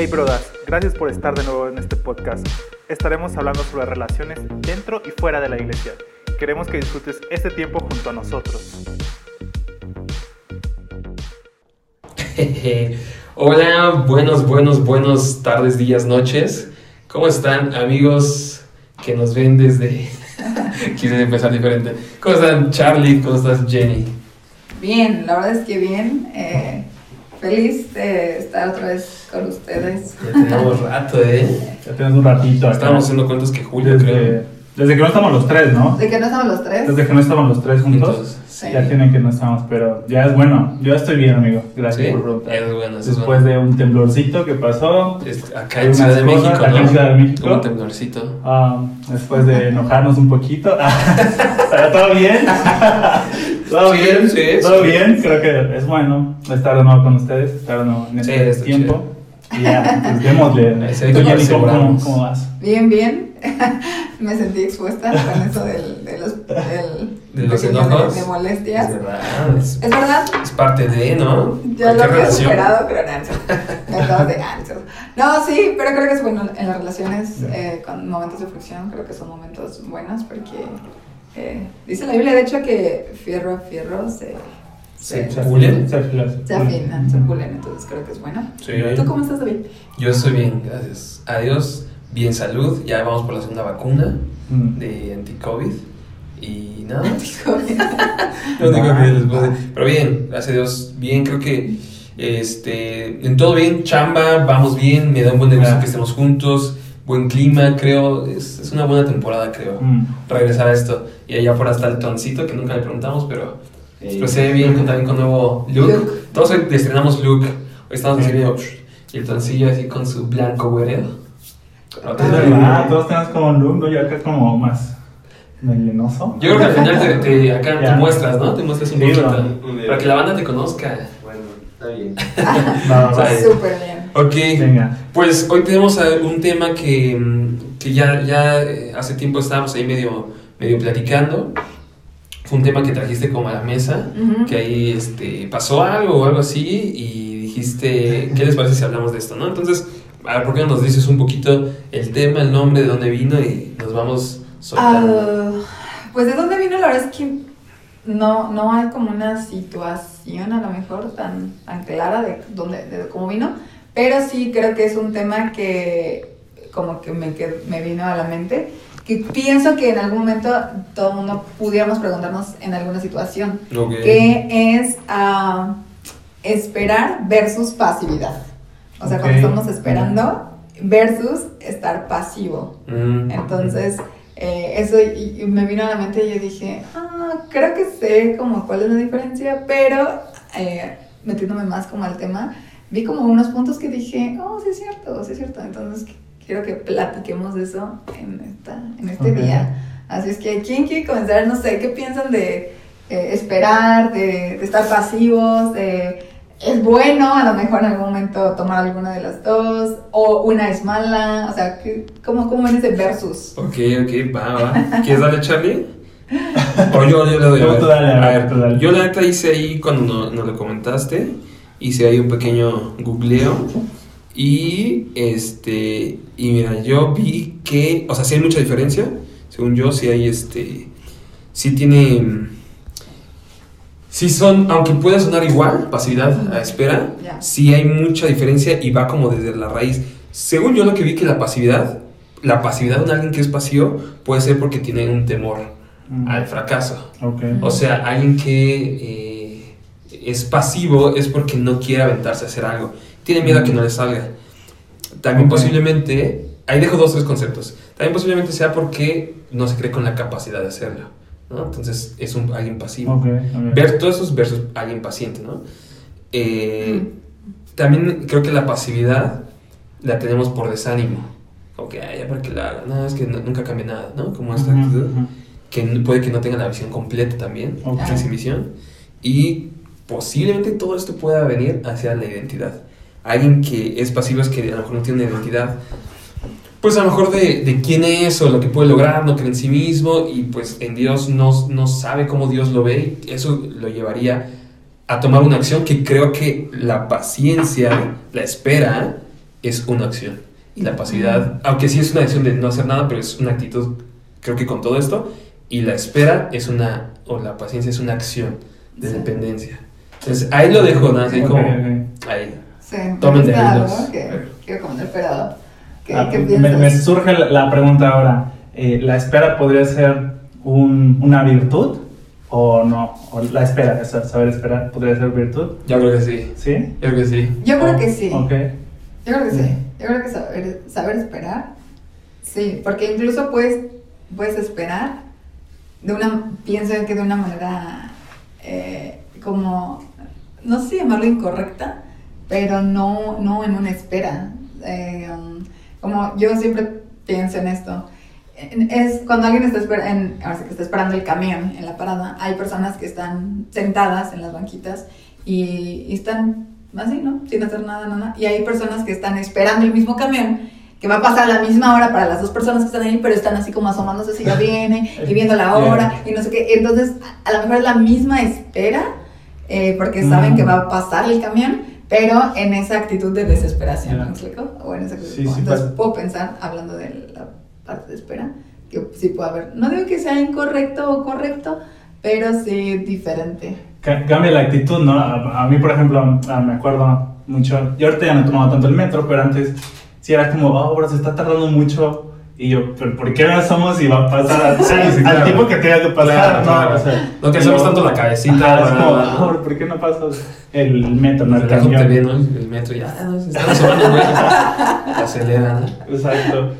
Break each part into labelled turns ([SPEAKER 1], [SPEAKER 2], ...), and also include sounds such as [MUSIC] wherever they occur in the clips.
[SPEAKER 1] Hey brodas, gracias por estar de nuevo en este podcast. Estaremos hablando sobre relaciones dentro y fuera de la iglesia. Queremos que disfrutes este tiempo junto a nosotros. [LAUGHS]
[SPEAKER 2] Hola, buenos, buenos, buenos tardes, días, noches. ¿Cómo están amigos que nos ven desde... [LAUGHS] Quise empezar diferente. ¿Cómo están Charlie? ¿Cómo estás Jenny?
[SPEAKER 3] Bien, la verdad es que bien. eh, feliz de estar otra vez con ustedes.
[SPEAKER 2] Ya tenemos rato, ¿eh?
[SPEAKER 4] Ya tenemos un ratito acá.
[SPEAKER 2] Estábamos haciendo cuentos que Julio, creo.
[SPEAKER 4] desde, desde que no estamos los tres, ¿no?
[SPEAKER 3] De que no estamos los tres.
[SPEAKER 4] Desde que no estamos los tres juntos.
[SPEAKER 2] Juntos.
[SPEAKER 3] Sí.
[SPEAKER 4] Ya tienen que no estamos, pero ya es bueno. Yo estoy bien, amigo. Gracias
[SPEAKER 2] Sí,
[SPEAKER 4] por preguntar.
[SPEAKER 2] es bueno, es
[SPEAKER 4] Después
[SPEAKER 2] bueno.
[SPEAKER 4] de un temblorcito que pasó,
[SPEAKER 2] Es- Acá
[SPEAKER 4] Hay
[SPEAKER 2] en Ciudad de México,
[SPEAKER 4] acá en Ciudad de México.
[SPEAKER 2] Un temblorcito.
[SPEAKER 4] ah, después de enojarnos un poquito. [LAUGHS] ¿Pero todo bien? [LAUGHS] ¿Todo
[SPEAKER 2] Sí,
[SPEAKER 4] bien?
[SPEAKER 2] sí,
[SPEAKER 4] ¿Todo
[SPEAKER 2] sí.
[SPEAKER 4] bien? Creo que es bueno estar de nuevo con ustedes, estar de nuevo en
[SPEAKER 2] Sí,
[SPEAKER 4] este tiempo. Y ya, pues démosle. [LAUGHS] Tú, ¿cómo, cómo, vas?
[SPEAKER 3] Bien, bien. [LAUGHS] Me sentí expuesta con eso del, de los, del [LAUGHS]
[SPEAKER 2] De los enojos.
[SPEAKER 3] de, de molestias.
[SPEAKER 2] Es verdad, es,
[SPEAKER 3] Es verdad,
[SPEAKER 2] es parte de, ¿no?
[SPEAKER 3] ya lo había superado, pero no, acabo de ah, no, no. No, sí, pero creo que es bueno en las relaciones, eh, con momentos de fricción, creo que son momentos buenos porque eh, dice la Biblia, de hecho, que fierro a fierro se, se,
[SPEAKER 2] Se pulen.
[SPEAKER 4] Se afilan.
[SPEAKER 3] se afinan, se pulen, entonces creo que es bueno.
[SPEAKER 2] Sí.
[SPEAKER 3] ¿Tú cómo estás, David?
[SPEAKER 2] Yo estoy bien, gracias. Adiós, bien salud. Ya vamos por la segunda vacuna
[SPEAKER 4] Mm.
[SPEAKER 2] de anti-COVID. Y nada.
[SPEAKER 3] Dijo, [LAUGHS]
[SPEAKER 2] Lo único que decir. Pero bien, gracias a Dios, bien, creo que este, en todo bien, chamba, vamos bien, me da un buen negocio que estemos juntos, buen clima, creo, es, es una buena temporada, creo,
[SPEAKER 4] Mm.
[SPEAKER 2] regresar a esto. Y allá por hasta el toncito, que nunca le preguntamos, pero
[SPEAKER 4] Sí.
[SPEAKER 2] pues se ve bien con, también con nuevo look.
[SPEAKER 3] Look.
[SPEAKER 2] Todos hoy estrenamos look, hoy estamos
[SPEAKER 4] Sí.
[SPEAKER 2] haciendo y el toncillo así con su blanco güereo.
[SPEAKER 4] Es verdad, todos tenemos como un look, ¿no? Yo acá como más melenoso.
[SPEAKER 2] Yo creo que al final te, [LAUGHS] te- acá te muestras, ¿no? Te muestras un
[SPEAKER 4] Sí,
[SPEAKER 2] poquito. Para que la banda te conozca.
[SPEAKER 5] Bueno, está bien.
[SPEAKER 4] Va, va, va.
[SPEAKER 2] Sí.
[SPEAKER 3] Súper bien.
[SPEAKER 2] Ok.
[SPEAKER 4] Venga.
[SPEAKER 2] Pues hoy tenemos un tema que, mm, que ya, ya eh, hace tiempo estábamos ahí medio, medio platicando. Fue un tema que trajiste como a la mesa, que ahí este, pasó algo o algo así y dijiste, ¿qué les parece si hablamos de esto? ¿no? Entonces, a ver, ¿por qué no nos dices un poquito el tema, el nombre, de dónde vino y nos vamos soltando?
[SPEAKER 3] Ah, pues de dónde vino la verdad es que no, no hay como una situación a lo mejor tan, tan clara de, dónde, de cómo vino, pero sí creo que es un tema que como que me, qued- me vino a la mente, que pienso que en algún momento todo el mundo pudiéramos preguntarnos en alguna situación,
[SPEAKER 2] Ok.
[SPEAKER 3] que es ah, esperar versus pasividad. O sea, cuando estamos esperando versus estar pasivo.
[SPEAKER 2] Mm,
[SPEAKER 3] Entonces, eh, eso y, y me vino a la mente y yo dije, ah, creo que sé como cuál es la diferencia, pero eh, metiéndome más como al tema, vi como unos puntos que dije, oh, sí es cierto, sí es cierto. Entonces, qu- quiero que platiquemos de eso en, esta, en este
[SPEAKER 4] Ok.
[SPEAKER 3] día. Así es que, ¿quién quiere comenzar? No sé, ¿qué piensan de eh, esperar, de, de estar pasivos, de... Es bueno a lo mejor en algún momento tomar alguna de las dos, o una es mala, o sea, ¿qué- ¿cómo, cómo ven ese versus?
[SPEAKER 2] Ok, ok, va, va. ¿Quieres darle, Charlie? [LAUGHS] O yo, yo le doy. a ver.
[SPEAKER 4] tú dale, a ver, tú dale.
[SPEAKER 2] Yo la neta hice ahí cuando no- nos lo comentaste, hice ahí un pequeño googleo y este y mira, yo vi que, o sea, sí hay mucha diferencia, según yo, sí hay este sí tiene sí son, aunque pueda sonar igual, pasividad a espera, sí hay mucha diferencia y va como desde la raíz. Según yo lo que vi que la pasividad, la pasividad de alguien que es pasivo puede ser porque tiene un temor
[SPEAKER 4] Mm.
[SPEAKER 2] al fracaso.
[SPEAKER 4] Ok.
[SPEAKER 2] O sea, alguien que eh, es pasivo es porque no quiere aventarse a hacer algo. Tiene miedo a que no le salga. También
[SPEAKER 4] Ok.
[SPEAKER 2] posiblemente, ahí dejo dos, tres conceptos. También posiblemente sea porque no se cree con la capacidad de hacerlo. ¿no? Entonces es un, alguien pasivo.
[SPEAKER 4] Ok, ok.
[SPEAKER 2] Ver todos esos versus alguien paciente, ¿no? Eh. También creo que la pasividad la tenemos por desánimo. Ok, ya para que la haga. No, es que no- nunca cambia nada, ¿no? Como esta
[SPEAKER 4] Ujú,
[SPEAKER 2] actitud
[SPEAKER 4] ujú.
[SPEAKER 2] que n- puede que no tenga la visión completa también,
[SPEAKER 4] Ok.
[SPEAKER 2] esa visión, y posiblemente todo esto pueda venir hacia la identidad. Alguien que es pasivo es que a lo mejor no tiene una identidad, pues a lo mejor de, de quién es o lo que puede lograr, no cree en sí mismo y pues en Dios no, no sabe cómo Dios lo ve y eso lo llevaría a tomar una acción que creo que la paciencia, la espera, es una acción. Y la pasividad, aunque sí es una decisión de no hacer nada, pero es una actitud, creo que con todo esto. Y la espera es una, o la paciencia es una acción de
[SPEAKER 3] Sí.
[SPEAKER 2] dependencia. Entonces, ahí lo dejo, ¿no? Así como, ahí.
[SPEAKER 3] Sí,
[SPEAKER 2] Tomen de
[SPEAKER 3] quiero comentar, pero ¿qué,
[SPEAKER 4] Ah,
[SPEAKER 3] qué
[SPEAKER 4] me, me surge la, la pregunta ahora. eh, ¿La espera podría ser un- una virtud o no? ¿O la espera, o sea, saber esperar, podría ser virtud?
[SPEAKER 2] Yo creo que sí.
[SPEAKER 4] ¿Sí?
[SPEAKER 2] Yo creo que sí.
[SPEAKER 3] Yo creo que sí.
[SPEAKER 4] Ok.
[SPEAKER 3] Yo creo que sí. Yo creo que saber, saber esperar. Sí, porque incluso puedes, puedes esperar de una, pienso que de una manera eh, como, no sé si llamarlo incorrecta, pero no, no en una espera. Eh, um, como yo siempre pienso en esto. Es cuando alguien está, esper- en- ahora sí que está esperando el camión en la parada, hay personas que están sentadas en las banquitas y, y están así, ¿no? Sin hacer nada, nada. Y hay personas que están esperando el mismo camión que va a pasar a la misma hora para las dos personas que están ahí, pero están así como asomándose si ya viene y viendo la [LAUGHS] hora y no sé qué. Entonces, a lo mejor es la misma espera eh, porque saben que va a pasar el camión, pero en esa actitud de desesperación,
[SPEAKER 4] Ya.
[SPEAKER 3] ¿me explico? O en esa actitud.
[SPEAKER 4] Sí, sí,
[SPEAKER 3] Entonces,
[SPEAKER 4] pasa.
[SPEAKER 3] puedo pensar, hablando de la parte de espera, que sí puede haber. No digo que sea incorrecto o correcto, pero sí diferente.
[SPEAKER 4] Ca- Cambia la actitud, ¿no? A, a mí, por ejemplo, ah, me acuerdo mucho. Yo ahorita ya no he tomado tanto el metro, pero antes sí era como, oh, bro, se está tardando mucho. Y yo, ¿pero por qué no somos y va a pasar al, [LAUGHS]
[SPEAKER 2] Sí, sí,
[SPEAKER 4] al
[SPEAKER 2] claro.
[SPEAKER 4] tiempo que tenga que pasar?
[SPEAKER 2] Claro,
[SPEAKER 4] ¿no?
[SPEAKER 2] claro.
[SPEAKER 4] O sea,
[SPEAKER 2] No que hacemos tanto la cabecita,
[SPEAKER 4] Ajá, es como,
[SPEAKER 2] ah,
[SPEAKER 4] "Ah, ¿por qué no pasas el metro, no el
[SPEAKER 2] Relájate
[SPEAKER 4] camión?
[SPEAKER 2] bien, ¿no? El metro ya, no, güey. Acelera, ¿no?
[SPEAKER 4] Exacto.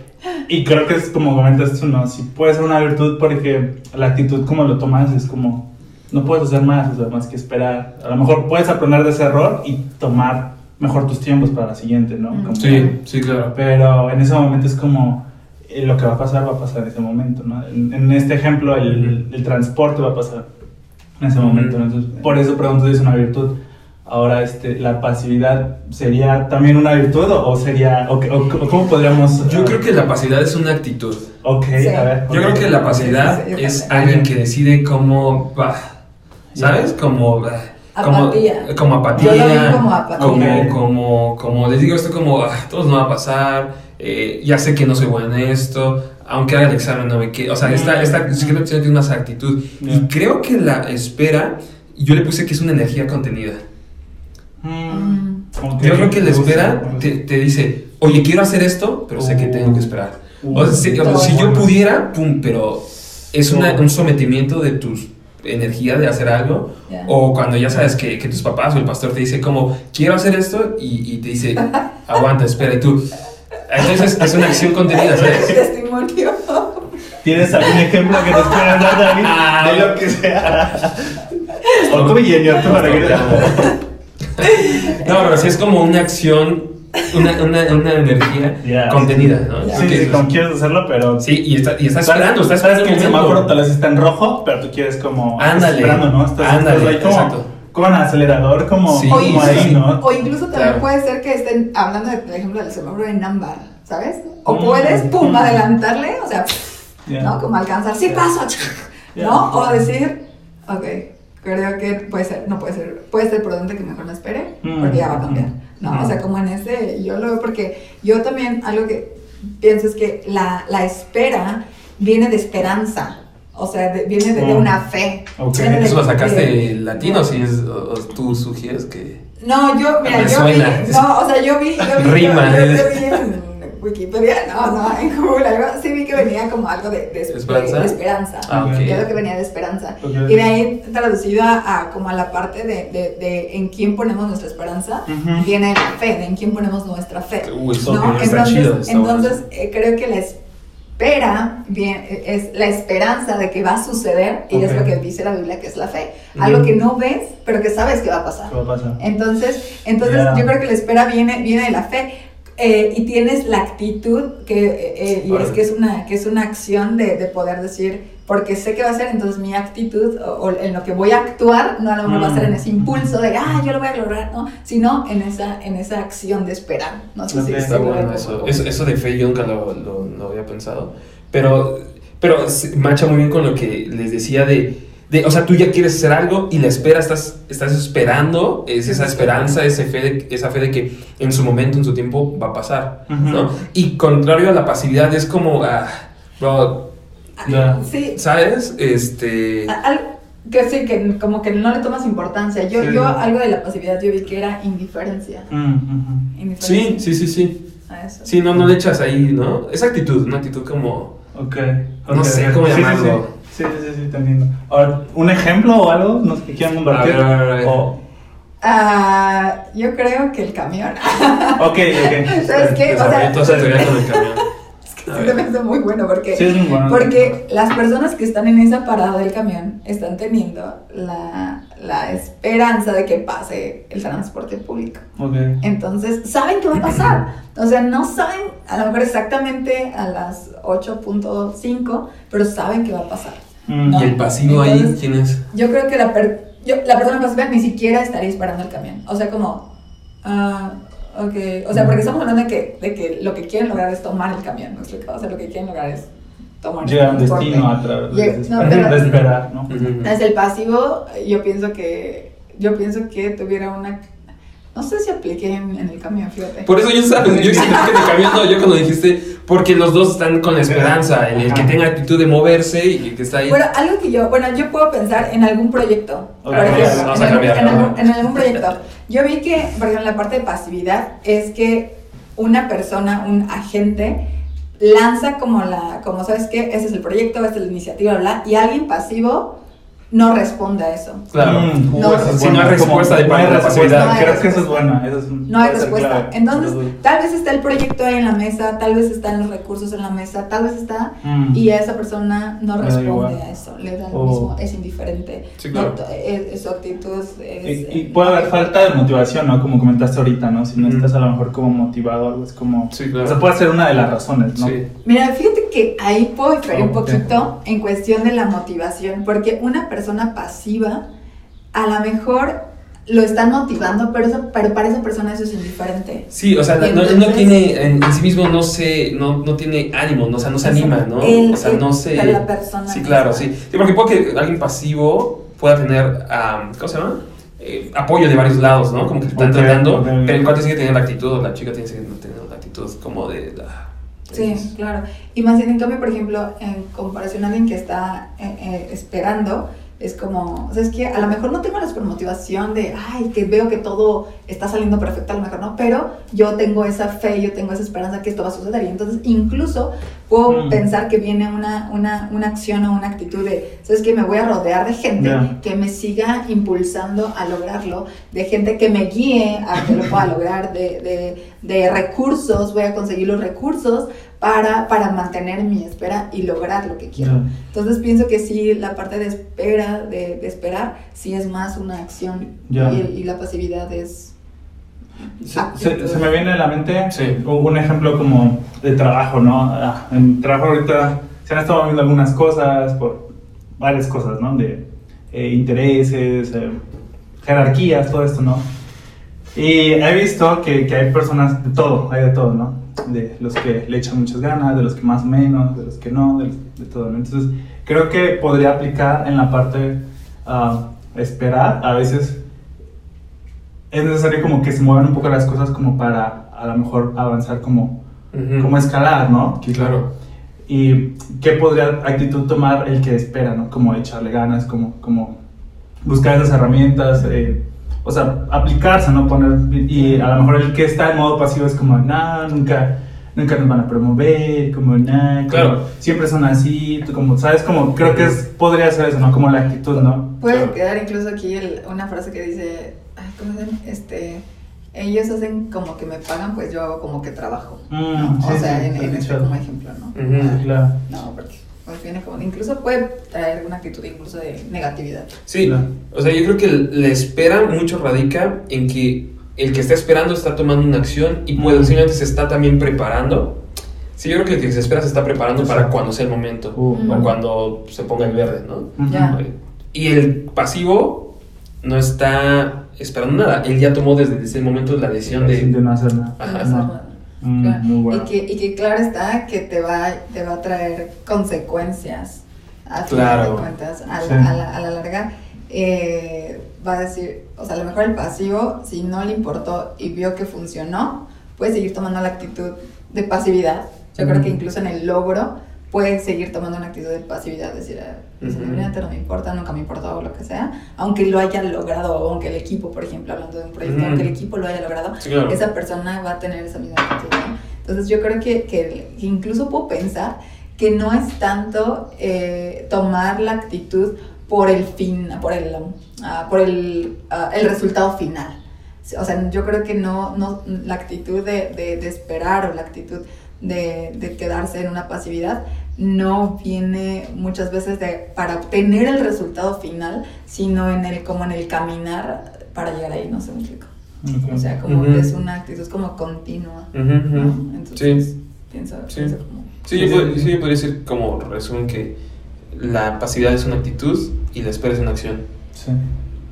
[SPEAKER 4] Y creo que es como comentas tú, ¿no? Si puede ser una virtud porque la actitud como lo tomas es como, no puedes hacer más, o sea, más que esperar. A lo mejor puedes aprender de ese error y tomar mejor tus tiempos para la siguiente, ¿no?
[SPEAKER 3] Mm.
[SPEAKER 4] Como-
[SPEAKER 2] Sí, sí, claro.
[SPEAKER 4] Pero en ese momento es como, eh, lo que va a pasar va a pasar en ese momento, ¿no? En, en este ejemplo, el, el transporte va a pasar en ese momento, ¿no? Entonces, por eso pregunto si es una virtud. Ahora, este, ¿la pasividad sería también una virtud o, o sería, o, o- o cómo podríamos...?
[SPEAKER 2] Yo creo que la pasividad es una actitud.
[SPEAKER 4] Ok,
[SPEAKER 3] Sí.
[SPEAKER 4] a ver.
[SPEAKER 2] Yo creo que la pasividad
[SPEAKER 3] Sí, sí,
[SPEAKER 2] es
[SPEAKER 3] también.
[SPEAKER 2] alguien que decide cómo va. ¿Sabes? Como. ah, Como
[SPEAKER 3] Apatía.
[SPEAKER 2] como apatía.
[SPEAKER 3] Yo lo vi como apatía.
[SPEAKER 2] Como, como, como les digo esto como, ah, todos no va a pasar, eh, ya sé que no soy bueno en esto, aunque haga el examen no me quede. O sea, esta, esta, sí creo que tiene más actitud. Y creo que la espera, yo le puse que es una energía contenida.
[SPEAKER 4] Mm, ok.
[SPEAKER 2] Yo creo que la espera te, te dice, oye, quiero hacer esto, pero sé que tengo que esperar.
[SPEAKER 4] Uh,
[SPEAKER 2] O sea, si, o sea, si yo pudiera, pum, pero es una- un sometimiento de tu energía de hacer algo.
[SPEAKER 3] Ya.
[SPEAKER 2] O cuando ya sabes que, que tus papás o el pastor te dice como, quiero hacer esto, y, y te dice, [LAUGHS] aguanta, espera, y tú. Entonces es una acción contenida, ¿sabes? [LAUGHS]
[SPEAKER 3] Testimonio.
[SPEAKER 4] ¿Tienes algún ejemplo que nos pueda dar, David?
[SPEAKER 2] Ah.
[SPEAKER 4] de lo que sea. o como genio, tú para que
[SPEAKER 2] No, pero sí es como una acción, una, una, una energía
[SPEAKER 4] Ya.
[SPEAKER 2] contenida, ¿no?
[SPEAKER 3] Ya.
[SPEAKER 4] Sí, sí, como quieres hacerlo, pero...
[SPEAKER 2] Sí, y está, y está
[SPEAKER 4] Sabes-
[SPEAKER 2] esperando, está
[SPEAKER 4] sabes
[SPEAKER 2] esperando
[SPEAKER 4] que el
[SPEAKER 2] momento.
[SPEAKER 4] semáforo tal vez está en rojo, pero tú quieres como...
[SPEAKER 2] Ándale,
[SPEAKER 4] Esperando, ¿no? Estás,
[SPEAKER 2] ándale,
[SPEAKER 4] estás ahí como,
[SPEAKER 2] exacto.
[SPEAKER 4] Con acelerador, como,
[SPEAKER 2] Sí,
[SPEAKER 3] O
[SPEAKER 4] como
[SPEAKER 3] incluso,
[SPEAKER 4] ahí, ¿no?
[SPEAKER 3] o incluso también
[SPEAKER 2] Claro.
[SPEAKER 3] puede ser que estén hablando, de, por ejemplo, del semáforo en ámbar, ¿sabes? O
[SPEAKER 4] Mm.
[SPEAKER 3] puedes, pum,
[SPEAKER 4] Mm.
[SPEAKER 3] adelantarle, o sea. ¿no? Como alcanzar, sí paso,
[SPEAKER 4] Ya.
[SPEAKER 3] ¿no? O decir, ok, creo que puede ser, no puede ser, puede ser prudente que mejor no espere,
[SPEAKER 4] Mm.
[SPEAKER 3] porque ya va a cambiar, ¿no?
[SPEAKER 4] Mm.
[SPEAKER 3] O sea, como en ese, yo lo veo porque yo también, algo que pienso es que la, la espera viene de esperanza. O sea, de- viene de, de
[SPEAKER 4] Mm.
[SPEAKER 3] una fe.
[SPEAKER 4] Ok.
[SPEAKER 3] Viene de-
[SPEAKER 2] ¿Eso lo sacaste
[SPEAKER 3] de-
[SPEAKER 2] latino si es, o, tú sugieres que...?
[SPEAKER 3] No, yo, mira, yo
[SPEAKER 2] suena.
[SPEAKER 3] vi, no, o sea, yo vi, yo vi,
[SPEAKER 2] Rima,
[SPEAKER 3] yo, yo- yo vi en Wikipedia, no, no, en Google, algo, sí vi que venía como algo de,
[SPEAKER 2] ¿Esperanza?
[SPEAKER 3] esperanza,
[SPEAKER 2] Ah, ok.
[SPEAKER 3] yo lo que venía de esperanza,
[SPEAKER 4] Ok.
[SPEAKER 3] y de ahí traducido a, como a la parte de, en quién ponemos nuestra esperanza,
[SPEAKER 4] Ujú.
[SPEAKER 3] viene la fe, de en quién ponemos nuestra fe,
[SPEAKER 2] Uy, eso
[SPEAKER 3] ¿no? Entonces,
[SPEAKER 2] chido.
[SPEAKER 3] entonces eh, creo que la espera bien, eh, es la esperanza de que va a suceder, y es lo que dice la Biblia que es la fe, algo que no ves, pero que sabes que va a pasar.
[SPEAKER 4] ¿Qué va a pasar?
[SPEAKER 3] Entonces, entonces yo creo que la espera viene, viene de la fe. eh, y tienes la actitud que, eh, eh, y es que es una, que es una acción de, de poder decir, porque sé que va a ser, entonces mi actitud o, o en lo que voy a actuar, no a lo mejor va a ser en ese impulso de, ah, yo lo voy a lograr, ¿no? Sino en esa, en esa acción de esperar. No sé si
[SPEAKER 4] Ok.
[SPEAKER 3] si
[SPEAKER 2] Está bueno eso. eso. Eso de fe yo nunca lo, lo, lo había pensado. Pero, pero marcha muy bien con lo que les decía de, de, o sea, tú ya quieres hacer algo y la espera, estás, estás esperando, es esa esperanza, ese fe de, esa fe de que en su momento, en su tiempo va a pasar,
[SPEAKER 4] Ujú.
[SPEAKER 2] ¿no? Y contrario a la pasividad es como, ah, bro,
[SPEAKER 3] Sí,
[SPEAKER 2] ¿sabes? Este...
[SPEAKER 3] al- que sí, que como que no le tomas importancia. Yo,
[SPEAKER 4] Sí.
[SPEAKER 3] yo algo de la pasividad yo vi que era indiferencia.
[SPEAKER 4] Mm.
[SPEAKER 3] Indiferencia
[SPEAKER 2] Sí, sí, sí, sí.
[SPEAKER 3] a eso.
[SPEAKER 2] Sí, no, no le echas ahí, ¿no? Esa actitud, una actitud como...
[SPEAKER 4] Ok.
[SPEAKER 2] No
[SPEAKER 4] ok,
[SPEAKER 2] sé cómo
[SPEAKER 4] Sí, sí,
[SPEAKER 2] llamarlo.
[SPEAKER 4] Sí, sí, sí, sí, te entiendo. Ahora, ¿un ejemplo o algo? No sé qué quieran compartir.
[SPEAKER 2] A ver, a ver, a ver.
[SPEAKER 4] O-
[SPEAKER 3] Ah, yo creo que el camión.
[SPEAKER 4] Ok, ok. [LAUGHS]
[SPEAKER 3] ¿Sabes qué? O sea,
[SPEAKER 2] Desarrollé toda esa teoría con el camión. [LAUGHS]
[SPEAKER 3] se me hace muy bueno porque,
[SPEAKER 4] Sí, es muy bueno.
[SPEAKER 3] porque las personas que están en esa parada del camión están teniendo la, la esperanza de que pase el transporte público.
[SPEAKER 4] Ok.
[SPEAKER 3] Entonces, saben qué va a pasar. O sea, no saben a lo mejor exactamente a las 8.5, pero saben qué va a pasar.
[SPEAKER 4] Mm.
[SPEAKER 2] Y el pasivo ahí, ¿quién es?
[SPEAKER 3] Yo creo que la, per- yo- la persona pasiva ni siquiera estaría esperando el camión. O sea, como, ah, ok. O sea, porque estamos hablando de que, de que lo que quieren lograr es tomar el camión, ¿no? O sea, lo que quieren lograr es tomar el
[SPEAKER 4] Llegar a un destino a través de,
[SPEAKER 3] Llega- no,
[SPEAKER 4] esperar,
[SPEAKER 3] pero-
[SPEAKER 4] de esperar, ¿no?
[SPEAKER 3] Es el pasivo, yo pienso que, yo pienso que tuviera una, no sé si apliqué en, en el camión, fíjate.
[SPEAKER 2] Por eso yo estaba yo [LAUGHS] que te cambió, no, yo cuando dijiste, porque los dos están con la esperanza, el, el que tenga actitud de moverse y el que está ahí.
[SPEAKER 3] Bueno, algo que yo, bueno, yo puedo pensar en algún proyecto.
[SPEAKER 4] Ok,
[SPEAKER 3] por ejemplo,
[SPEAKER 2] vamos
[SPEAKER 3] en,
[SPEAKER 2] a
[SPEAKER 3] algún,
[SPEAKER 2] cambiar,
[SPEAKER 3] en
[SPEAKER 2] ¿no?
[SPEAKER 3] algún- en algún proyecto. Yo vi que, por ejemplo, la parte de pasividad es que una persona, un agente, lanza como la, como sabes qué, ese es el proyecto, esta es la iniciativa, bla, bla, y alguien pasivo no responde a eso.
[SPEAKER 2] Claro.
[SPEAKER 4] Mm,
[SPEAKER 3] No,
[SPEAKER 4] es
[SPEAKER 2] si no
[SPEAKER 4] bueno,
[SPEAKER 2] hay respuesta de parte de la pasividad.
[SPEAKER 4] Creo que eso es
[SPEAKER 3] respuesta.
[SPEAKER 4] buena. Eso es,
[SPEAKER 3] No hay respuesta.
[SPEAKER 4] clave.
[SPEAKER 3] Entonces, tal vez está el proyecto ahí en la mesa, tal vez están los recursos en la mesa, tal vez está
[SPEAKER 4] Mm.
[SPEAKER 3] y a esa persona no
[SPEAKER 4] da
[SPEAKER 3] responde a eso, le da lo
[SPEAKER 4] O-
[SPEAKER 3] mismo, es indiferente.
[SPEAKER 2] Sí, claro.
[SPEAKER 3] No, es- su actitud es...
[SPEAKER 4] Y, y puede haber falta de motivación, ¿no? Como comentaste ahorita, ¿no? Si no
[SPEAKER 2] Ujú.
[SPEAKER 4] estás a lo mejor como motivado o algo, es como...
[SPEAKER 2] Sí, claro.
[SPEAKER 4] O sea, puede ser una de las razones, ¿no?
[SPEAKER 2] Sí.
[SPEAKER 3] Mira, fíjate que ahí puedo diferir un
[SPEAKER 4] Ok.
[SPEAKER 3] poquito en cuestión de la motivación, porque una persona pasiva a lo mejor lo están motivando, pero, eso, pero para esa persona eso es indiferente.
[SPEAKER 2] Sí, o sea, no, no
[SPEAKER 3] entonces-
[SPEAKER 2] tiene, en, en sí mismo no se, no, no tiene ánimo, no, o sea, no se anima, ¿no?
[SPEAKER 3] El-
[SPEAKER 2] o sea, no se...
[SPEAKER 3] la persona
[SPEAKER 2] Sí, claro, sí. Sí, porque puede que alguien pasivo pueda tener, am, ¿cómo se llama? Eh, apoyo de varios lados, ¿no? Como que se están
[SPEAKER 4] Ok,
[SPEAKER 2] tratando,
[SPEAKER 4] ok.
[SPEAKER 2] pero el cuate sigue teniendo la actitud, o la chica tiene que tener la actitud como de... la-
[SPEAKER 3] Sí, claro. Y más bien, en cambio, por ejemplo, en comparación a alguien que está eh, eh, esperando, es como, o sea, es que a lo mejor no tengo la supermotivación de, ay, que veo que todo está saliendo perfecto, a lo mejor no, pero yo tengo esa fe, yo tengo esa esperanza que esto va a suceder. Y entonces, incluso puedo
[SPEAKER 4] Mm.
[SPEAKER 3] pensar que viene una, una, una acción o una actitud de, ¿sabes que Me voy a rodear de gente que me siga impulsando a lograrlo, de gente que me guíe a que lo pueda lograr, de, de, de recursos, voy a conseguir los recursos para, para mantener mi espera y lograr lo que quiero.
[SPEAKER 4] Ya.
[SPEAKER 3] Entonces pienso que sí, la parte de espera, de, de esperar, sí es más una acción y, y la pasividad es...
[SPEAKER 4] Se, se- se me viene a la mente
[SPEAKER 2] Sí.
[SPEAKER 4] un ejemplo como de trabajo, ¿no? Ah, En trabajo ahorita se han estado viendo algunas cosas, por varias cosas, ¿no? De eh, intereses, eh, jerarquías, todo esto, ¿no? Y he visto que, que hay personas de todo, hay de todo, ¿no? De los que le echan muchas ganas, de los que más menos, de los que no, de, de todo, ¿no? Entonces, creo que podría aplicar en la parte ah, esperar, a veces es necesario como que se muevan un poco las cosas como para a lo mejor avanzar como, como escalar, ¿no?
[SPEAKER 2] Claro.
[SPEAKER 4] Y qué podría actitud tomar el que espera, ¿no? Como echarle ganas, como, como buscar esas herramientas, eh, o sea, aplicarse, ¿no? Poner, y a lo mejor el que está en modo pasivo es como, nah, nunca, nunca nos van a promover, como, nah, como,
[SPEAKER 2] Claro.
[SPEAKER 4] siempre son así, tú como, ¿sabes? Como, creo que es, podría ser eso, ¿no? Como la actitud, ¿no?
[SPEAKER 3] Puede
[SPEAKER 2] Claro.
[SPEAKER 3] quedar incluso aquí el- una frase que dice, ay, ¿cómo se llama? Este, ellos hacen como que me pagan, pues yo hago como que trabajo.
[SPEAKER 4] Mm,
[SPEAKER 3] ¿no?
[SPEAKER 4] sí,
[SPEAKER 3] o sea,
[SPEAKER 4] sí,
[SPEAKER 3] en, en este como ejemplo, ¿no?
[SPEAKER 4] Claro.
[SPEAKER 3] No, porque viene como, incluso puede traer una actitud incluso de negatividad.
[SPEAKER 2] Sí, o sea, yo creo que la espera mucho radica en que el que está esperando está tomando una acción y puede,
[SPEAKER 4] Mm.
[SPEAKER 2] simplemente se está también preparando. Sí, yo creo que el que se espera se está preparando para
[SPEAKER 4] Exacto.
[SPEAKER 2] cuando sea el momento
[SPEAKER 4] Uh,
[SPEAKER 2] o cuando se ponga el verde, ¿no?
[SPEAKER 4] Ujú.
[SPEAKER 3] Ya.
[SPEAKER 2] Y el pasivo no está esperando nada. Él ya tomó desde ese momento la decisión
[SPEAKER 4] Sí,
[SPEAKER 2] de...
[SPEAKER 4] no hacer nada.
[SPEAKER 2] Ajá.
[SPEAKER 4] No. Mm,
[SPEAKER 3] Claro.
[SPEAKER 4] muy bueno.
[SPEAKER 3] y, que, y que claro está que te va, te va a traer consecuencias a final
[SPEAKER 2] Claro.
[SPEAKER 3] de cuentas, a la,
[SPEAKER 4] Sí.
[SPEAKER 3] a la- a la larga, eh, va a decir, o sea, a lo mejor el pasivo, si no le importó y vio que funcionó, puede seguir tomando la actitud de pasividad. Yo creo que
[SPEAKER 4] Ujú.
[SPEAKER 3] incluso en el logro puede seguir tomando una actitud de pasividad, decir, ah, pues,
[SPEAKER 2] Ujú.
[SPEAKER 3] simplemente no me importa, nunca me importó o lo que sea, aunque lo haya logrado, o aunque el equipo, por ejemplo, hablando de un proyecto,
[SPEAKER 2] Ujú.
[SPEAKER 3] aunque el equipo lo haya logrado,
[SPEAKER 2] Sí, claro.
[SPEAKER 3] esa persona va a tener esa misma actitud. ¿no? Entonces yo creo que, que- que incluso puedo pensar que no es tanto eh, tomar la actitud por el fin, por el, ah, por el, ah, el resultado final. O sea, yo creo que no, no la actitud de, de- de esperar o la actitud de, de quedarse en una pasividad no viene muchas veces de, para obtener el resultado final, sino en el, como en el caminar para llegar ahí, no sé, me explico. O sea, como
[SPEAKER 2] Ujú.
[SPEAKER 3] que es una actitud como continua.
[SPEAKER 2] Ujú,
[SPEAKER 3] ¿no?
[SPEAKER 2] ujú.
[SPEAKER 3] Entonces,
[SPEAKER 2] Sí.
[SPEAKER 3] pienso,
[SPEAKER 2] Sí.
[SPEAKER 3] pienso como...
[SPEAKER 2] Sí, yo, sí, yo podría decir como resumen que la pasividad es una actitud y la espera es una acción.
[SPEAKER 4] Sí.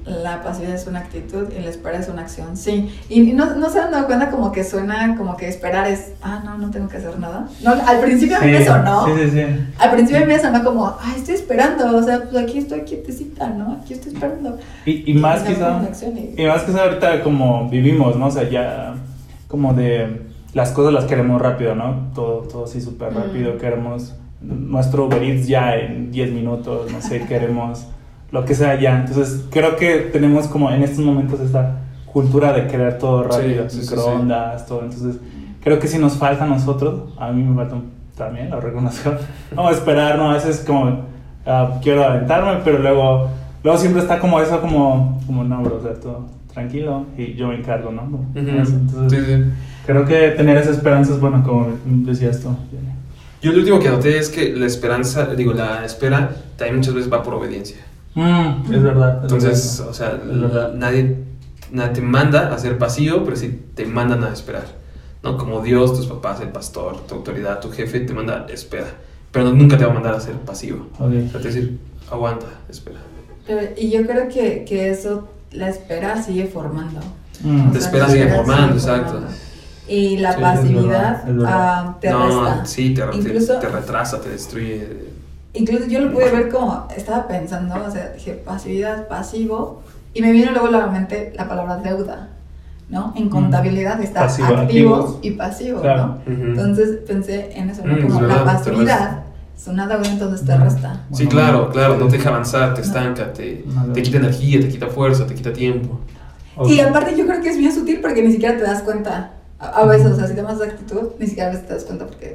[SPEAKER 3] La pasividad es una actitud y la espera es una acción, sí. Y no, no se han dado cuenta como que suena como que esperar es, ah, no, no tengo que hacer nada. No, al principio a mí me sonó,
[SPEAKER 4] Sí, sí, sí.
[SPEAKER 3] al principio a mí me sonó como, ah, estoy esperando, o sea, pues aquí estoy quietecita, ¿no? Aquí estoy esperando.
[SPEAKER 4] Y, y más
[SPEAKER 3] Y
[SPEAKER 4] quizá,
[SPEAKER 3] y-
[SPEAKER 4] y más quizá ahorita como vivimos, ¿no? O sea, ya como de las cosas las queremos rápido, ¿no? Todo, todo así súper rápido,
[SPEAKER 3] Mm.
[SPEAKER 4] queremos nuestro Uber Eats ya en 10 minutos, no sé, [LAUGHS] queremos lo que sea ya. Entonces creo que tenemos como en estos momentos esta cultura de querer todo
[SPEAKER 2] Sí,
[SPEAKER 4] rápido,
[SPEAKER 2] sí, sí,
[SPEAKER 4] microondas, todo. Entonces creo que si nos falta a nosotros, a mí me falta también, lo reconozco, [LAUGHS] vamos a esperar, ¿no? A veces como ah, quiero aventarme, pero luego, luego siempre está como eso, como, como no, bro, o sea, todo tranquilo y yo me encargo, ¿no?
[SPEAKER 2] Ujú.
[SPEAKER 4] Entonces,
[SPEAKER 2] Sí, sí.
[SPEAKER 4] creo que tener esa esperanza es bueno, como decías tú.
[SPEAKER 2] Yo lo último que noté es que la esperanza, digo, la espera también muchas veces va por obediencia.
[SPEAKER 4] Mm, es verdad. es
[SPEAKER 2] Entonces, o sea, nadie, nadie te manda a ser pasivo, pero sí te mandan a esperar. ¿no? Como Dios, tus papás, el pastor, tu autoridad, tu jefe te manda espera. Pero no- nunca te va a mandar a ser pasivo.
[SPEAKER 4] Ok.
[SPEAKER 2] O sea, te va a decir, aguanta, espera.
[SPEAKER 3] Pero- y yo creo que, que eso, la espera sigue formando.
[SPEAKER 4] Mm.
[SPEAKER 3] O
[SPEAKER 2] Te
[SPEAKER 3] sea,
[SPEAKER 2] espera sigue
[SPEAKER 3] espera
[SPEAKER 2] formando,
[SPEAKER 3] sigue
[SPEAKER 2] exacto.
[SPEAKER 3] formando. Y la
[SPEAKER 2] Sí, es
[SPEAKER 3] pasividad
[SPEAKER 4] verdad, es verdad.
[SPEAKER 3] ah, te
[SPEAKER 2] no,
[SPEAKER 3] resta.
[SPEAKER 2] sí, te, te-
[SPEAKER 3] Incluso-
[SPEAKER 2] te retrasa, te destruye.
[SPEAKER 3] Incluso yo lo pude ver como estaba pensando, o sea, dije pasividad, pasivo, y me vino luego a la mente la palabra deuda, ¿no? En contabilidad está
[SPEAKER 4] Pasivo,
[SPEAKER 3] activo
[SPEAKER 4] activos.
[SPEAKER 3] y pasivo,
[SPEAKER 4] Claro.
[SPEAKER 3] ¿no?
[SPEAKER 2] Ujú.
[SPEAKER 3] Entonces pensé en eso, ¿no?
[SPEAKER 2] Mm,
[SPEAKER 3] como
[SPEAKER 2] es
[SPEAKER 3] la
[SPEAKER 2] verdad, te
[SPEAKER 3] pasividad es una deuda, entonces te resta.
[SPEAKER 2] Sí,
[SPEAKER 4] Bueno,
[SPEAKER 2] claro, claro, no te deja avanzar, te estanca, te, te quita energía, te quita fuerza, te quita tiempo.
[SPEAKER 4] Ok.
[SPEAKER 3] Y aparte yo creo que es bien sutil porque ni siquiera te das cuenta. A, a veces, o sea, si tomas actitud, ni siquiera a veces te das cuenta porque...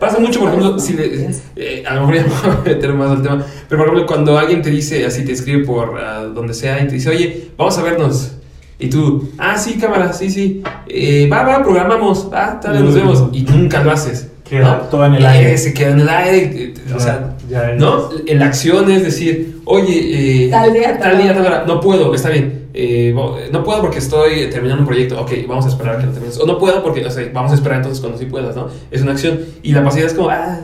[SPEAKER 2] Pasa mucho, por ejemplo, si le, eh, a lo mejor ya [LAUGHS] me voy a meter más al tema, pero por ejemplo, cuando alguien te dice, así te escribe por ah, donde sea y te dice, oye, vamos a vernos. Y tú, ah, sí, cámara, sí, sí. Eh, va, va, programamos, va, tal, nos vemos. Y nunca lo haces.
[SPEAKER 4] Queda
[SPEAKER 2] ¿no?
[SPEAKER 4] todo en el
[SPEAKER 2] Eh,
[SPEAKER 4] aire.
[SPEAKER 2] Se queda en el aire. eh, O sea,
[SPEAKER 4] Ya, ya
[SPEAKER 2] ¿no? En la acción es decir, oye, eh,
[SPEAKER 3] Tal día, tal
[SPEAKER 2] tal día, tal hora, no puedo, está bien. Eh, no puedo porque estoy terminando un proyecto. Ok, vamos a esperar que lo termines. O no puedo porque, o sea, vamos a esperar entonces cuando sí puedas, ¿no? Es una acción. Y la pasividad es como, ah,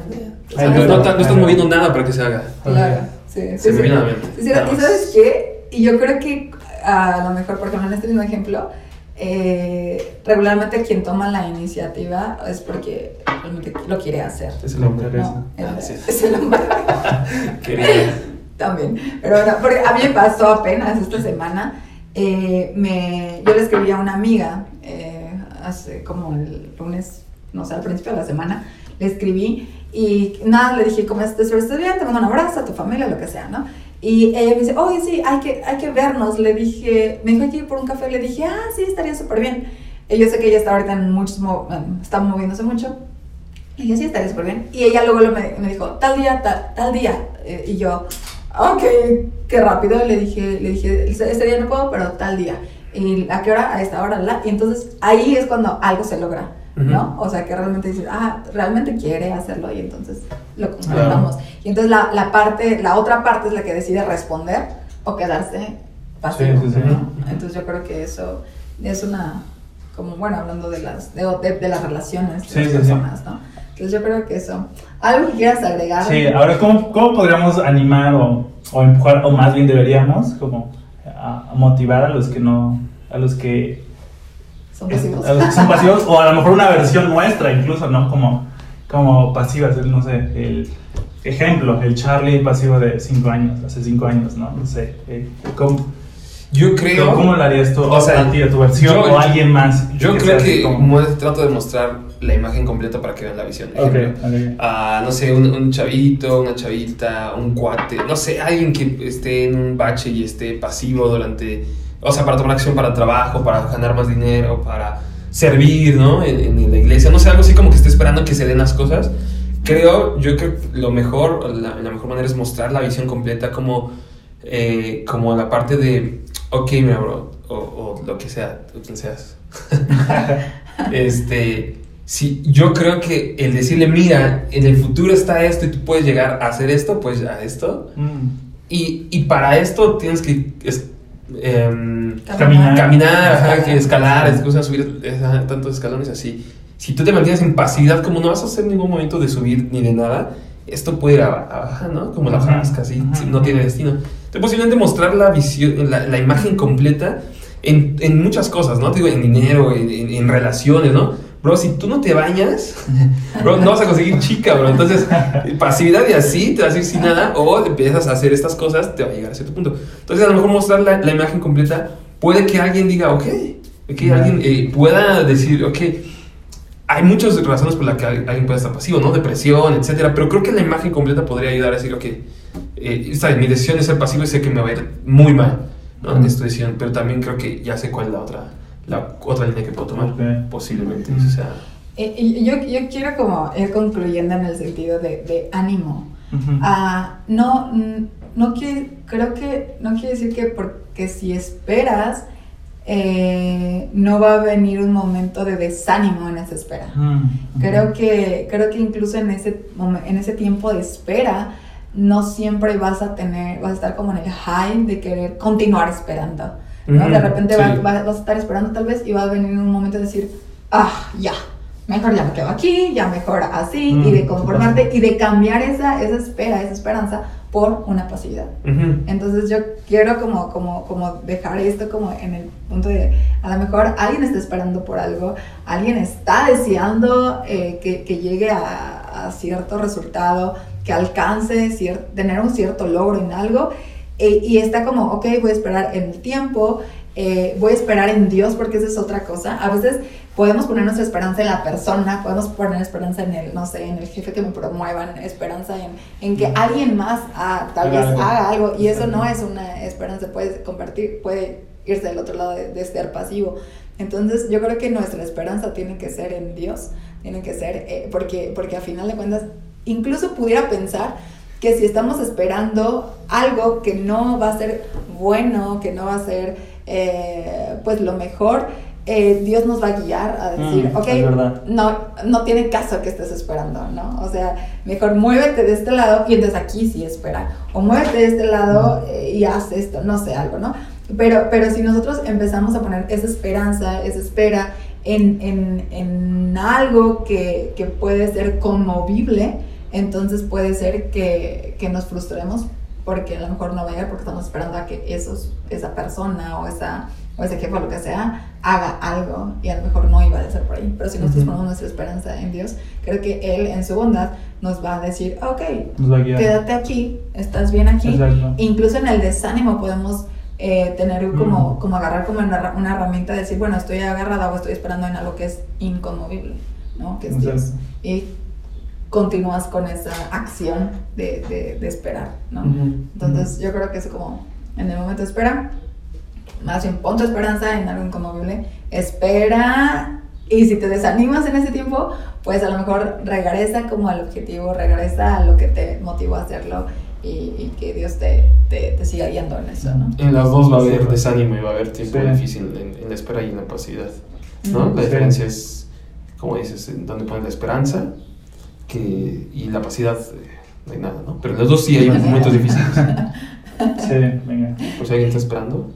[SPEAKER 2] o sea, no, no, estás moviendo nada para que se haga.
[SPEAKER 3] Claro, sí.
[SPEAKER 2] Se
[SPEAKER 3] sí,
[SPEAKER 2] me
[SPEAKER 3] sí.
[SPEAKER 2] viene a la mente.
[SPEAKER 3] Sí, sí,
[SPEAKER 2] Nada
[SPEAKER 3] ¿Y sabes qué? Y yo creo que a lo mejor, por ejemplo, en este mismo ejemplo, eh, regularmente quien toma la iniciativa es porque realmente lo quiere hacer.
[SPEAKER 2] Es el hombre.
[SPEAKER 3] ¿no?
[SPEAKER 2] Ah,
[SPEAKER 3] Es,
[SPEAKER 2] sí.
[SPEAKER 3] es el hombre. [LAUGHS] [LAUGHS]
[SPEAKER 2] Quería.
[SPEAKER 3] También. Pero bueno, porque a mí me pasó apenas esta semana. Eh, me, yo le escribí a una amiga eh, hace como el lunes, no sé, al principio de la semana, le escribí y nada, le dije, ¿cómo estás? ¿Estás bien? Te mando un abrazo a tu familia, lo que sea, ¿no? Y ella me dice, oye, sí, hay que, hay que vernos. Le dije, me dijo, hay que ir por un café. Le dije, ah, sí, estaría súper bien. Y yo sé que ella está ahorita en muchos, está moviéndose mucho. Y dije, sí, estaría súper bien. Y ella luego me dijo, tal día, tal, tal día. Eh, y yo, ok, qué rápido. Le dije, le dije, ese ese día no puedo, pero tal día. ¿Y a qué hora? A esta hora. La. Y entonces ahí es cuando algo se logra, ¿no? O sea, que realmente dices, ah, realmente quiere hacerlo y entonces lo concretamos. Y entonces la, la parte, la otra parte es la que decide responder o quedarse pasivo,
[SPEAKER 4] Sí, sí, sí.
[SPEAKER 3] ¿no? Entonces yo creo que eso es una, como bueno, hablando de las, de, de- de las relaciones de las personas, ¿no? Entonces yo creo que eso. ¿Algo que quieras agregar?
[SPEAKER 4] Sí, ahora, ¿cómo, cómo podríamos animar o, o empujar, o más bien deberíamos, como a, a motivar a los que no, a los que,
[SPEAKER 3] Son pasivos.
[SPEAKER 4] a los que son pasivos, o a lo mejor una versión nuestra incluso, ¿no? Como, como pasivas, el, no sé, el, ejemplo, el Charlie pasivo de 5 años, hace 5 años, ¿no? No sé. eh, ¿Cómo,
[SPEAKER 2] Yo creo.
[SPEAKER 4] ¿Cómo lo harías tú?
[SPEAKER 2] o sea,
[SPEAKER 4] a ti, a tu versión
[SPEAKER 2] yo-
[SPEAKER 4] o a alguien más?
[SPEAKER 2] Yo
[SPEAKER 4] sea
[SPEAKER 2] creo que
[SPEAKER 4] como-
[SPEAKER 2] trato de mostrar la imagen completa para que vean la visión. Ejemplo, no sé, un, un chavito, una chavita, un cuate, no sé, alguien que esté en un bache y esté pasivo durante, o sea, para tomar acción para trabajo, para ganar más dinero, para servir, ¿no? En, en la iglesia, no sé, algo así como que esté esperando que se den las cosas. Creo, yo creo que lo mejor, la, la mejor manera es mostrar la visión completa como, eh, como la parte de, ok, mira, bro, o, o lo que sea, tú quien seas. [LAUGHS] este, sí, yo creo que el decirle, mira, en el futuro está esto y tú puedes llegar a hacer esto, pues a esto.
[SPEAKER 4] Mm.
[SPEAKER 2] Y, y para esto tienes que es- em,
[SPEAKER 4] Caminar.
[SPEAKER 2] caminar, ajá, que escalar, es cosa, subir ajá, tantos escalones así. Si tú te mantienes en pasividad, como no vas a hacer ningún momento de subir ni de nada, esto puede ir a- abajo, ¿no? Como la frasca, así,
[SPEAKER 4] ajá.
[SPEAKER 2] no tiene destino. Entonces, posiblemente mostrar la visión, la, la imagen completa en, en muchas cosas, ¿no? Te digo, en dinero, en, en- en relaciones, ¿no? Bro, si tú no te bañas, bro, no vas a conseguir chica, bro. Entonces, pasividad y así, te vas a ir sin nada, o empiezas a hacer estas cosas, te va a llegar a cierto punto. Entonces, a lo mejor mostrar la, la imagen completa puede que alguien diga, ok, que alguien eh, pueda decir, ok, hay muchas razones por las que al- alguien puede estar pasivo, ¿no? Depresión, etcétera, pero creo que la imagen completa podría ayudar a decir, ok, eh, esta, mi decisión es ser pasivo y sé que me va a ir muy mal, ¿no? En esta decisión, pero también creo que ya sé cuál es la otra, la otra línea que puedo tomar,
[SPEAKER 4] Ok.
[SPEAKER 2] posiblemente, o sea...
[SPEAKER 3] Eh, yo, yo quiero como ir concluyendo en el sentido de, de ánimo.
[SPEAKER 4] Ujú.
[SPEAKER 3] Ah, no, mm, no quiere, creo que no quiere decir que porque si esperas eh, no va a venir un momento de desánimo en esa espera.
[SPEAKER 4] Mm.
[SPEAKER 3] Creo que, creo que incluso en ese, en ese tiempo de espera no siempre vas a tener, vas a estar como en el high de querer continuar esperando. ¿No? De repente
[SPEAKER 2] sí.
[SPEAKER 3] va- va- vas a estar esperando tal vez y va a venir un momento de decir, ah, ya, mejor ya me quedo aquí, ya mejor así,
[SPEAKER 4] Mm,
[SPEAKER 3] y de conformarte y de cambiar esa, esa espera, esa esperanza por una pasividad. Entonces yo quiero como, como, como dejar esto como en el punto de, a lo mejor alguien está esperando por algo, alguien está deseando eh, que, que llegue a, a cierto resultado, que alcance cier- tener un cierto logro en algo, eh, y está como, ok, voy a esperar en el tiempo, eh, voy a esperar en Dios, porque esa es otra cosa. A veces podemos poner nuestra esperanza en la persona, podemos poner esperanza en el, no sé, en el jefe que me promuevan, esperanza en, en que alguien más ah, tal vez
[SPEAKER 4] algo.
[SPEAKER 3] haga algo, y eso no es una esperanza, puede convertir, puede irse del otro lado de, de ser pasivo. Entonces yo creo que nuestra esperanza tiene que ser en Dios, tiene que ser, eh, porque, porque a final de cuentas, incluso pudiera pensar que si estamos esperando algo que no va a ser bueno, que no va a ser eh, pues lo mejor, eh, Dios nos va a guiar a decir,
[SPEAKER 4] Mm,
[SPEAKER 3] ok, no, no tiene caso que estés esperando, ¿no? O sea, mejor muévete de este lado y entonces aquí sí espera. O muévete de este lado eh, y haz esto, no sé, algo, ¿no? Pero, pero si nosotros empezamos a poner esa esperanza, esa espera en, en, en algo que, que puede ser conmovible, entonces puede ser que, que nos frustremos porque a lo mejor no va a llegar porque estamos esperando a que esos, esa persona o esa o ese jefe o lo que sea haga algo y a lo mejor no iba a ser por ahí. Pero si nosotros
[SPEAKER 2] Ujú.
[SPEAKER 3] ponemos nuestra esperanza en Dios, creo que Él en su bondad nos va a decir, ok,
[SPEAKER 4] Nos va a guiar.
[SPEAKER 3] quédate aquí, estás bien aquí.
[SPEAKER 4] Exacto.
[SPEAKER 3] Incluso en el desánimo podemos eh, tener como,
[SPEAKER 4] Mm.
[SPEAKER 3] como agarrar como una, una herramienta de decir, bueno, estoy agarrada o estoy esperando en algo que es inconmovible, ¿no? Que es Dios. Y continúas con esa acción de, de, de esperar, ¿no?
[SPEAKER 2] Ujú.
[SPEAKER 3] Entonces yo creo que es como en el momento de espera, más bien pon tu esperanza en algo inconmovible, espera y si te desanimas en ese tiempo, pues a lo mejor regresa como al objetivo, regresa a lo que te motivó a hacerlo y, y que Dios te, te, te siga guiando en eso, ¿no?
[SPEAKER 2] En las dos va a haber desánimo y va a haber tiempo
[SPEAKER 4] Sí.
[SPEAKER 2] difícil en, en la espera y en la pasividad. ¿no? La
[SPEAKER 4] Sí.
[SPEAKER 2] diferencia es, como dices, en donde pones la esperanza que, y la pasividad, eh, no hay nada, ¿no? Pero en los dos sí hay momentos difíciles. [LAUGHS]
[SPEAKER 4] Sí, venga.
[SPEAKER 2] Por si alguien está esperando.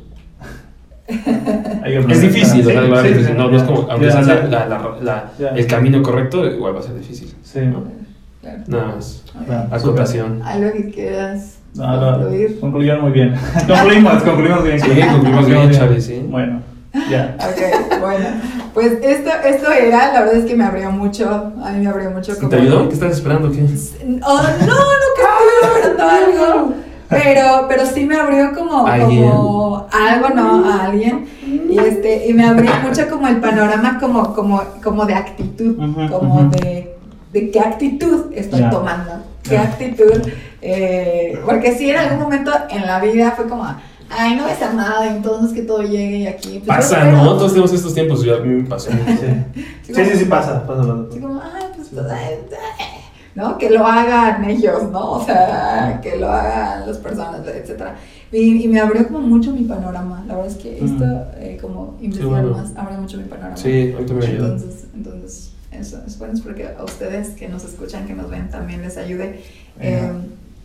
[SPEAKER 2] Es difícil, no, no es como, aunque
[SPEAKER 4] Ya,
[SPEAKER 2] sea la- la- la-
[SPEAKER 4] Ya.
[SPEAKER 2] el camino correcto, igual va a ser difícil.
[SPEAKER 4] Sí.
[SPEAKER 2] ¿no?
[SPEAKER 3] Claro.
[SPEAKER 2] Nada más.
[SPEAKER 4] Claro.
[SPEAKER 2] Acotación.
[SPEAKER 3] Algo que quieras
[SPEAKER 4] No, no,
[SPEAKER 3] concluir.
[SPEAKER 4] concluyeron muy bien. [LAUGHS] concluimos, concluimos bien.
[SPEAKER 2] Sí, concluimos bien, Charlie, sí.
[SPEAKER 4] Bueno, Ya. [LAUGHS]
[SPEAKER 3] Ok, bueno. Pues esto, esto era, la verdad es que me abrió mucho. A mí me abrió mucho. como-
[SPEAKER 2] ¿Te ayudó? ¿Qué estás esperando? ¿Qué?
[SPEAKER 3] Oh, no, [LAUGHS] no, que estoy esperando algo. Pero, pero sí me abrió como,
[SPEAKER 2] ¿Alguien?
[SPEAKER 3] como algo, ¿no? A alguien. Y este, y me abrió mucho como el panorama como, como, como de actitud, como de, de qué actitud estoy tomando. Qué actitud. eh, porque sí, en algún momento en la vida fue como, ay, no voy a nada, entonces que todo llegue y aquí. pues,
[SPEAKER 2] Pasa. ¿no? Todos tenemos estos tiempos. Yo, a mí me pasó.
[SPEAKER 4] Sí. Sí, sí, sí, pasa, pasa, pasa.
[SPEAKER 3] Así como, ay, pues, pues, ay, ay", ¿no? Que lo hagan ellos, ¿no? O sea, que lo hagan las personas, etcétera. Y, y me abrió como mucho mi panorama. La verdad es que esto, eh, como investigar
[SPEAKER 2] bueno.
[SPEAKER 3] más, abrió mucho mi panorama.
[SPEAKER 2] Sí, ahorita me ayudó.
[SPEAKER 3] Entonces, entonces eso, espero espero que a ustedes que nos escuchan, que nos ven, también les ayude. eh,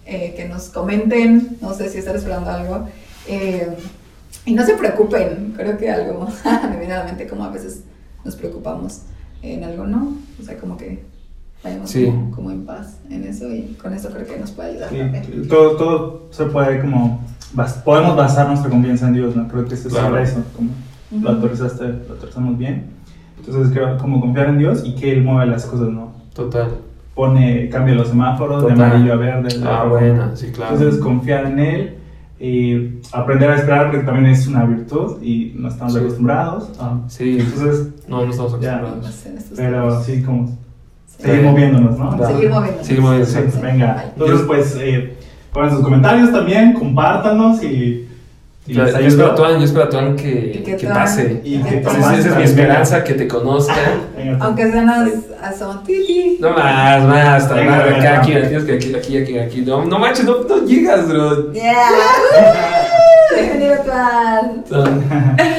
[SPEAKER 3] eh, que nos comenten, no sé si están esperando algo. Eh, y no se preocupen, creo que algo [LAUGHS] me viene a la mente como a veces nos preocupamos en algo, ¿no? O sea, como que vayamos
[SPEAKER 2] Sí.
[SPEAKER 3] como, como en paz en eso y con eso creo que nos puede ayudar también.
[SPEAKER 4] Sí, todo, todo se puede como bas- podemos basar nuestra confianza en Dios, ¿no? Creo que es
[SPEAKER 2] Claro.
[SPEAKER 4] sobre eso, como lo
[SPEAKER 3] Ujú.
[SPEAKER 4] autorizaste, lo autorizamos bien. Entonces creo como confiar en Dios y que Él mueve las cosas, ¿no?
[SPEAKER 2] Total.
[SPEAKER 4] Pone, cambia los semáforos de
[SPEAKER 2] Total.
[SPEAKER 4] amarillo a verde. de
[SPEAKER 2] Ah, buena, sí, claro.
[SPEAKER 4] Entonces confiar en Él y aprender a esperar porque también es una virtud y no estamos
[SPEAKER 2] Sí.
[SPEAKER 4] acostumbrados. ah,
[SPEAKER 2] Sí.
[SPEAKER 4] Entonces,
[SPEAKER 2] No, no estamos
[SPEAKER 4] Ya.
[SPEAKER 2] acostumbrados.
[SPEAKER 3] En estos
[SPEAKER 4] pero sí, como
[SPEAKER 3] Sí.
[SPEAKER 4] seguir moviéndonos, ¿no?
[SPEAKER 3] Seguir moviéndonos.
[SPEAKER 2] Seguir moviéndonos.
[SPEAKER 4] Sí, venga. Entonces, pues, eh, pongan sus comentarios también, compártanos y, y
[SPEAKER 2] Yo, yo espero a Tuan, yo espero a Tuan que,
[SPEAKER 3] que
[SPEAKER 2] que pase.
[SPEAKER 4] Y
[SPEAKER 3] que
[SPEAKER 2] Esa
[SPEAKER 3] Tuan-
[SPEAKER 2] es- esa es mi esperanza, que te conozca.
[SPEAKER 4] Venga,
[SPEAKER 3] Aunque suenas a son titi.
[SPEAKER 2] No más, más,
[SPEAKER 4] Venga,
[SPEAKER 2] más, acá, aquí, aquí, aquí, aquí, aquí. No, no manches, no, no llegas, bro.
[SPEAKER 3] Yeah. Bienvenido, Tuan.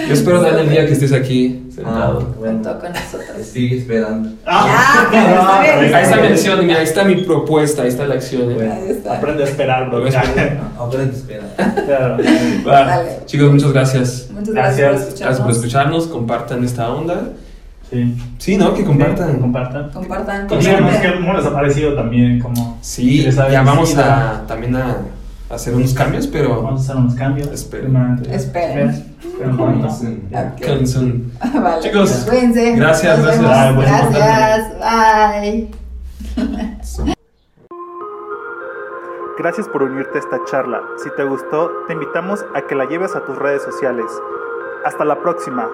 [SPEAKER 2] Yo espero dar el día que estés aquí sentado.
[SPEAKER 5] Ah.
[SPEAKER 3] Junto con nosotros.
[SPEAKER 5] Sigue esperando.
[SPEAKER 4] Ah,
[SPEAKER 3] Ya, pero está bien,
[SPEAKER 2] Ahí está mi acción, mira, ahí está mi propuesta, ahí está la acción. eh.
[SPEAKER 3] Ahí está.
[SPEAKER 4] Aprende a esperar, bro.
[SPEAKER 5] Aprende a esperar.
[SPEAKER 4] Claro.
[SPEAKER 2] Va.
[SPEAKER 3] Dale.
[SPEAKER 2] Chicos, muchas gracias.
[SPEAKER 3] Muchas
[SPEAKER 4] Gracias.
[SPEAKER 3] gracias, por
[SPEAKER 2] Gracias por
[SPEAKER 3] escucharnos.
[SPEAKER 2] compartan esta onda.
[SPEAKER 4] Sí.
[SPEAKER 2] Sí, ¿no? Que compartan.
[SPEAKER 4] Compartan.
[SPEAKER 3] Compartan.
[SPEAKER 4] Qué cómo les ha parecido también, como
[SPEAKER 2] Sí, ya vamos a también a hacer unos cambios, pero
[SPEAKER 4] Vamos a hacer unos cambios.
[SPEAKER 2] Esperen.
[SPEAKER 3] Esperen.
[SPEAKER 4] Esperen. [LAUGHS] [LAUGHS]
[SPEAKER 2] Chicos,
[SPEAKER 3] Cuídense.
[SPEAKER 2] gracias, gracias.
[SPEAKER 3] Gracias. Bye.
[SPEAKER 1] Gracias por unirte a esta charla. Si te gustó, te invitamos a que la lleves a tus redes sociales. Hasta la próxima.